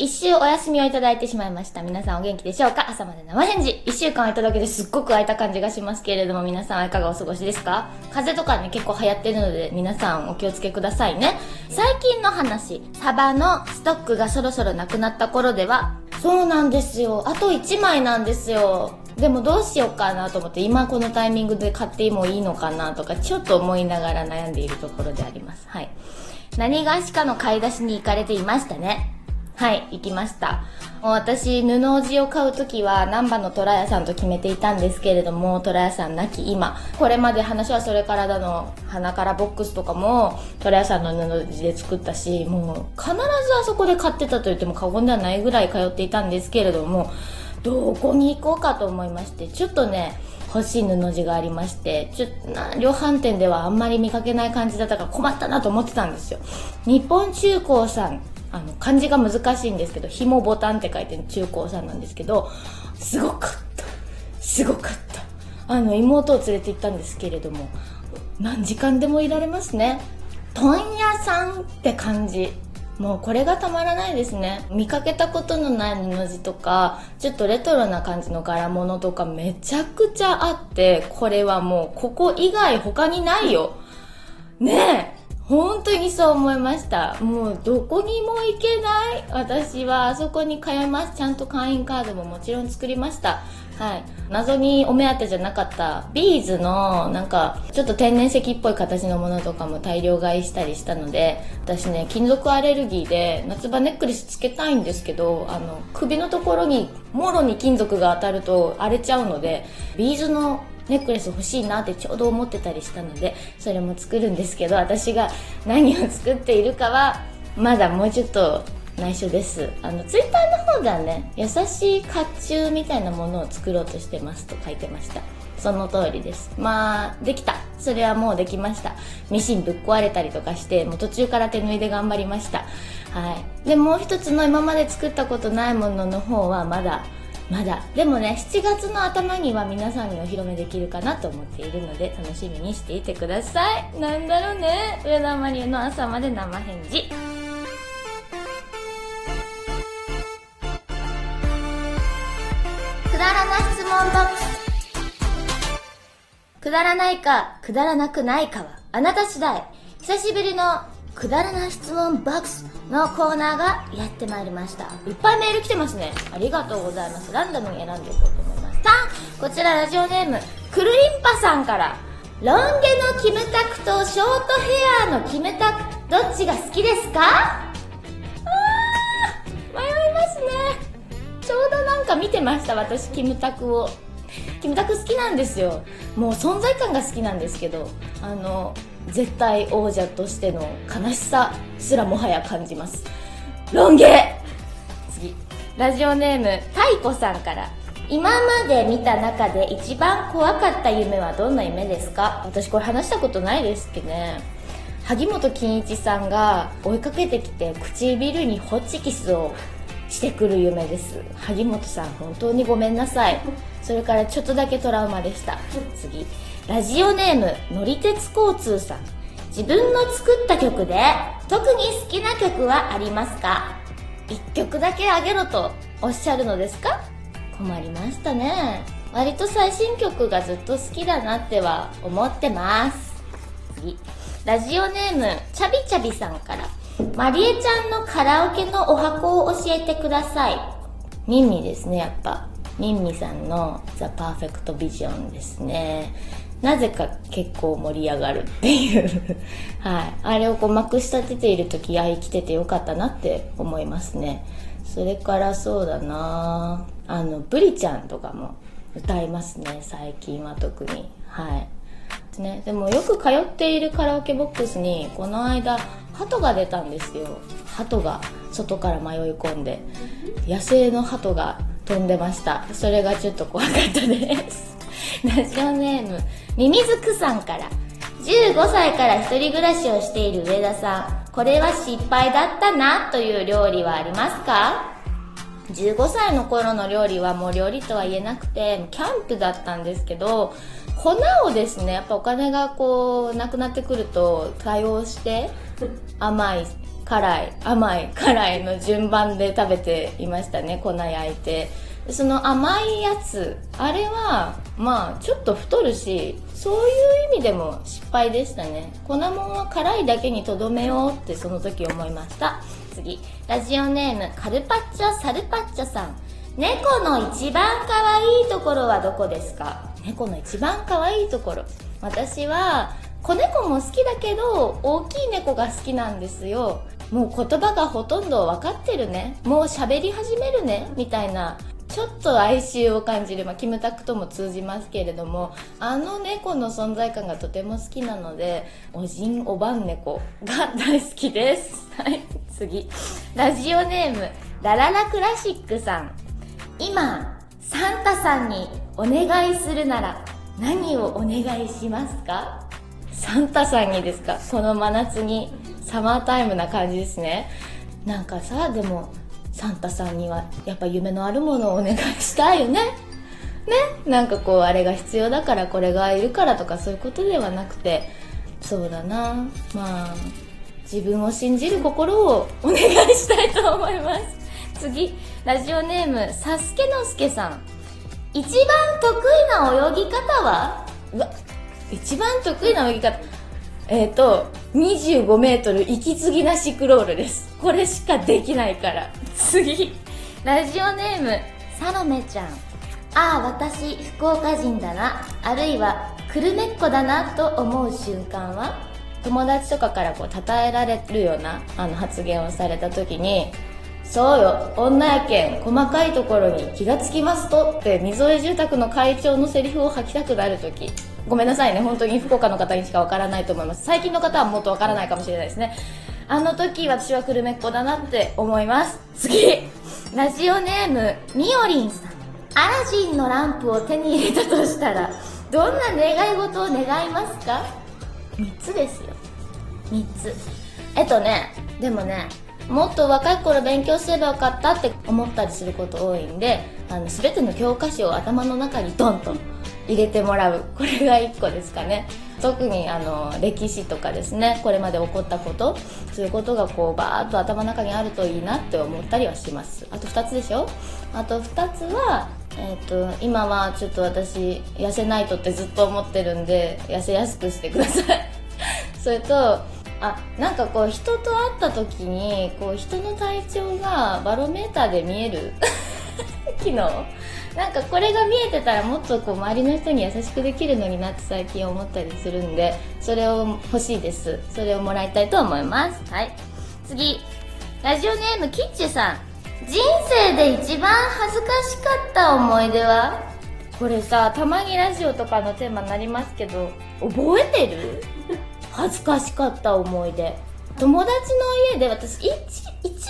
一週お休みをいただいてしまいました。皆さんお元気でしょうか？朝まで生返事。一週間空いただけですっごく空いた感じがしますけれども、皆さんはいかがお過ごしですか？風邪とかね、結構流行ってるので、皆さんお気をつけくださいね。最近の話、サバのストックがそろそろなくなった頃では、そうなんですよ。あと1枚なんですよ。でもどうしようかなと思って今このタイミングで買ってもいいのかなとかちょっと思いながら悩んでいるところでありますはい何がしかの買い出しに行かれていましたねはい行きました。もう私布地を買う時は難波の虎屋さんと決めていたんですけれども虎屋さんなき今。これまで話はそれからだの花からボックスとかも虎屋さんの布地で作ったしもう必ずあそこで買ってたと言っても過言ではないぐらい通っていたんですけれどもどこに行こうかと思いましてちょっとね欲しい布地がありましてちょっと量販店ではあんまり見かけない感じだったから困ったなと思ってたんですよ。日本中高さんあの漢字が難しいんですけど紐ボタンって書いてる中高さんなんですけどすごかった。すごかった。あの妹を連れて行ったんですけれども何時間でもいられますね。問屋さんって感じ。もうこれがたまらないですね。見かけたことのない布地とかちょっとレトロな感じの柄物とかめちゃくちゃあってこれはもうここ以外他にないよ。ねえ。本当にそう思いました。もうどこにも行けない。私はあそこに通います。ちゃんと会員カードももちろん作りました。はい。謎にお目当てじゃなかった。ビーズのなんかちょっと天然石っぽい形のものとかも大量買いしたりしたので私ね金属アレルギーで夏場ネックレスつけたいんですけどあの首のところにもろに金属が当たると荒れちゃうのでビーズのネックレス欲しいなってちょうど思ってたりしたのでそれも作るんですけど私が何を作っているかはまだもうちょっと内緒です。あのツイッターの方ではね優しい甲冑みたいなものを作ろうとしてますと書いてました。その通りです。まあできた。それはもうできました。ミシンぶっ壊れたりとかしてもう途中から手縫いで頑張りました。はい。でもう一つの今まで作ったことないものの方はまだまだ。でもね7月の頭には皆さんにお披露目できるかなと思っているので楽しみにしていてください。なんだろうね。上田マリの朝まで生返事。くだらな質問ボックス。くだらないかくだらなくないかはあなた次第。久しぶりのくだらない質問ボックスのコーナーがやってまいりました。いっぱいメール来てますね。ありがとうございます。ランダムに選んでいこうと思います。3こちらラジオネームくるりんぱさんから。ロン毛のキムタクとショートヘアのキムタクどっちが好きですか？あー迷いますね。ちょうどなんか見てました私キムタクを。キムタク好きなんですよ。もう存在感が好きなんですけどあの絶対王者としての悲しさすらもはや感じます。ロン毛。次。ラジオネームタイコさんから。今まで見た中で一番怖かった夢はどんな夢ですか？私これ話したことないですけどね。萩本欽一さんが追いかけてきて唇にホチキスをしてくる夢です。萩本さん本当にごめんなさい。それからちょっとだけトラウマでした。次。ラジオネーム乗り鉄交通さん。自分の作った曲で特に好きな曲はありますか？1曲だけあげろとおっしゃるのですか？困りましたね。割と最新曲がずっと好きだなっては思ってます。次。ラジオネームちゃびちゃびさんから。マリエちゃんのカラオケのお箱を教えてください。ミンミですねやっぱ。ミンミさんのザ・パーフェクトビジョンですね。なぜか結構盛り上がるっていう。はい。あれをこうまくし立てている時あ生きててよかったなって思いますね。それからそうだな。あのブリちゃんとかも歌いますね。最近は特に。はい。ね、でもよく通っているカラオケボックスにこの間鳩が出たんですよ。鳩が外から迷い込んで野生の鳩が飛んでました。それがちょっと怖かったです。ラジオネームミミズクさんから。15歳から一人暮らしをしている上田さん。これは失敗だったなという料理はありますか？15歳の頃の料理はもう料理とは言えなくてキャンプだったんですけど粉をですねやっぱお金がこうなくなってくると多用して甘い辛い甘い辛いの順番で食べていましたね粉焼いて。その甘いやつあれはまあちょっと太るしそういう意味でも失敗でしたね。粉もんは辛いだけにとどめようってその時思いました。次。ラジオネームカルパッチョサルパッチョさん。猫の一番可愛いところはどこですか？猫の一番可愛いところ。私は子猫も好きだけど大きい猫が好きなんですよ。もう言葉がほとんど分かってるね。もう喋り始めるね。みたいなちょっと哀愁を感じる、まあ、キムタクとも通じますけれどもあの猫の存在感がとても好きなのでおじんおばん猫が大好きです。はい次。ラジオネームラララクラシックさん。今サンタさんにお願いするなら何をお願いしますか？サンタさんにですか？この真夏にサマータイムな感じですね。なんかさでもサンタさんにはやっぱ夢のあるものをお願いしたいよね。ね？なんかこうあれが必要だからこれがいるからとかそういうことではなくて。そうだな。まあ自分を信じる心をお願いしたいと思います。次。ラジオネームサスケのすけさん。一番得意な泳ぎ方は？うわ一番得意な泳ぎ方。えっ、ー、と25メートル息継ぎなしクロールです。これしかできないから。次。ラジオネームサロメちゃん。ああ私福岡人だな。あるいは久留米っ子だなと思う瞬間は？友達とかからこう称えられるようなあの発言をされた時にそうよ。女やけん細かいところに気がつきますとって溝江住宅の会長のセリフを吐きたくなる時。ごめんなさいね。本当に福岡の方にしかわからないと思います。最近の方はもっとわからないかもしれないですね。あの時私は久留米っ子だなって思います。次。ラジオネームみおりんさん。アラジンのランプを手に入れたとしたらどんな願い事を願いますか？3つですよ。3つ。えっとねでもねもっと若い頃勉強すればよかったって思ったりすること多いんであの全ての教科書を頭の中にドンと入れてもらう。これが1個ですかね。特にあの歴史とかですねこれまで起こったことそういうことがこうバーッと頭の中にあるといいなって思ったりはします。あと2つでしょ？あと2つはえーと、今はちょっと私痩せないとってずっと思ってるんで痩せやすくしてください。それとあなんかこう人と会った時にこう人の体調がバロメーターで見える。昨日。なんかこれが見えてたらもっとこう周りの人に優しくできるのになって最近思ったりするんでそれを欲しいです。それをもらいたいと思います。はい。次。ラジオネームキッチュさん。人生で一番恥ずかしかった思い出は？これさたまにラジオとかのテーマになりますけど覚えてる？恥ずかしかった思い出。友達の家で私一一度だ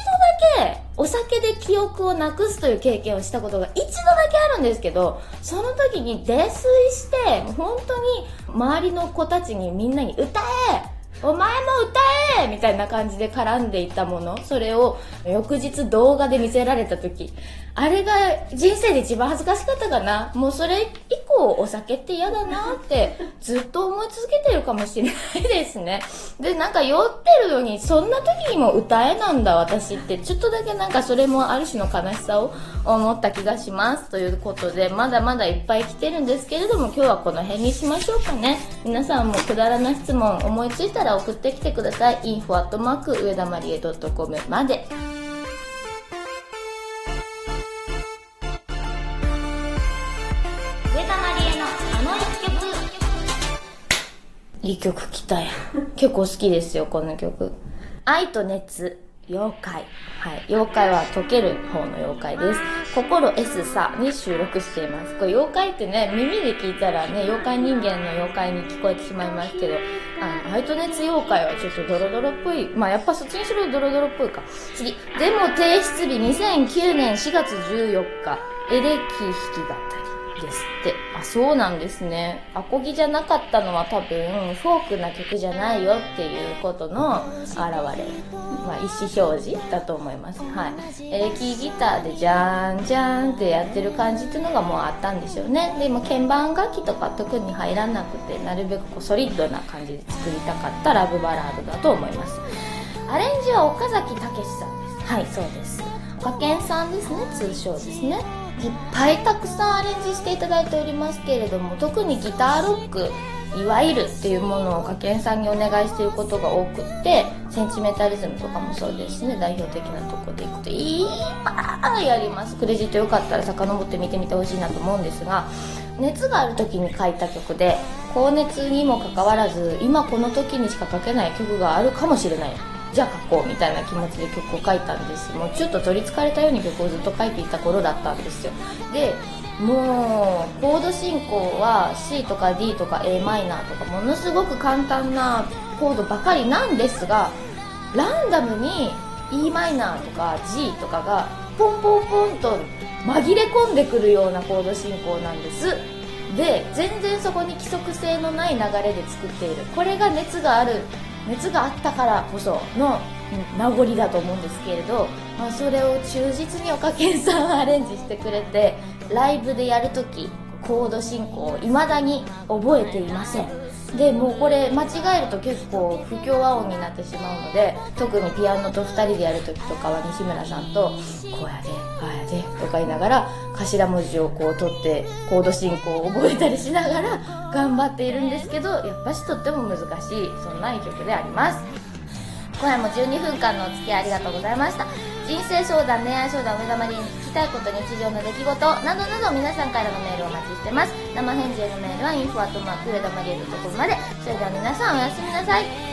けお酒で記憶をなくすという経験をしたことが一度だけあるんですけどその時に泥酔して本当に周りの子たちにみんなに歌えお前も歌えみたいな感じで絡んでいたもの。それを翌日動画で見せられた時。あれが人生で一番恥ずかしかったかな。もうそれ以降お酒って嫌だなって ずっと思い続けてるかもしれないですね。でなんか酔ってるのにそんな時にも歌えなんだ私って。ちょっとだけなんかそれもある種の悲しさを思った気がします。ということでまだまだいっぱい来てるんですけれども今日はこの辺にしましょうかね。皆さんもくだらな質問思いついたら送ってきてください。info 上田まりえ .com までいい曲来たや結構好きですよ、この曲。愛と熱、妖怪。はい。妖怪は溶ける方の妖怪です。心 S さに収録しています。これ妖怪ってね、耳で聞いたらね、妖怪人間の妖怪に聞こえてしまいますけど、あの、愛と熱妖怪はちょっとドロドロっぽい。まあやっぱそっちにしろドロドロっぽいか。次。でも提出日2009年4月14日、エレキ弾き語り。ですって。あ、そうなんですね。アコギじゃなかったのは多分、フォークな曲じゃないよっていうことの現れ。まあ、意思表示だと思います。はい。エレキギターでジャーンジャーンってやってる感じっていうのがもうあったんでしょうね。でも鍵盤楽器とか特に入らなくて、なるべくこうソリッドな感じで作りたかったラブバラードだと思います。アレンジは岡崎武さんですはいそうです岡健さんですね通称ですねいっぱいたくさんアレンジしていただいておりますけれども特にギターロックいわゆるっていうものをかけんさんにお願いしていることが多くってセンチメタリズムとかもそうですしね代表的なとこでいくといっぱいあります。クレジットよかったら遡って見てみてほしいなと思うんですが熱がある時に書いた曲で高熱にもかかわらず今この時にしか書けない曲があるかもしれない。じゃあ書こうみたいな気持ちで曲を書いたんですもうちょっと取りつかれたように曲をずっと書いていた頃だったんですよ。でもうコード進行は C とか D とか a マイナーとかものすごく簡単なコードばかりなんですがランダムに e マイナーとか G とかがポンポンポンと紛れ込んでくるようなコード進行なんです。で全然そこに規則性のない流れで作っている。これが熱がある熱があったからこその名残だと思うんですけれど、まあ、それを忠実におかけんさんはアレンジしてくれてライブでやるときコード進行を未だに覚えていません。でもうこれ間違えると結構不協和音になってしまうので特にピアノと2人でやるときとかは西村さんと「こうやでああやで」か言いながら頭文字をこう取ってコード進行を覚えたりしながら頑張っているんですけどやっぱしとっても難しいそんな一曲であります。今夜も12分間のお付き合いありがとうございました。人生相談恋愛相談目玉に聞きたいこと日常の出来事などなど皆さんからのメールをお待ちしてます。生返事へのメールは info@ 上田まりえるところまで。それでは皆さんおやすみなさい。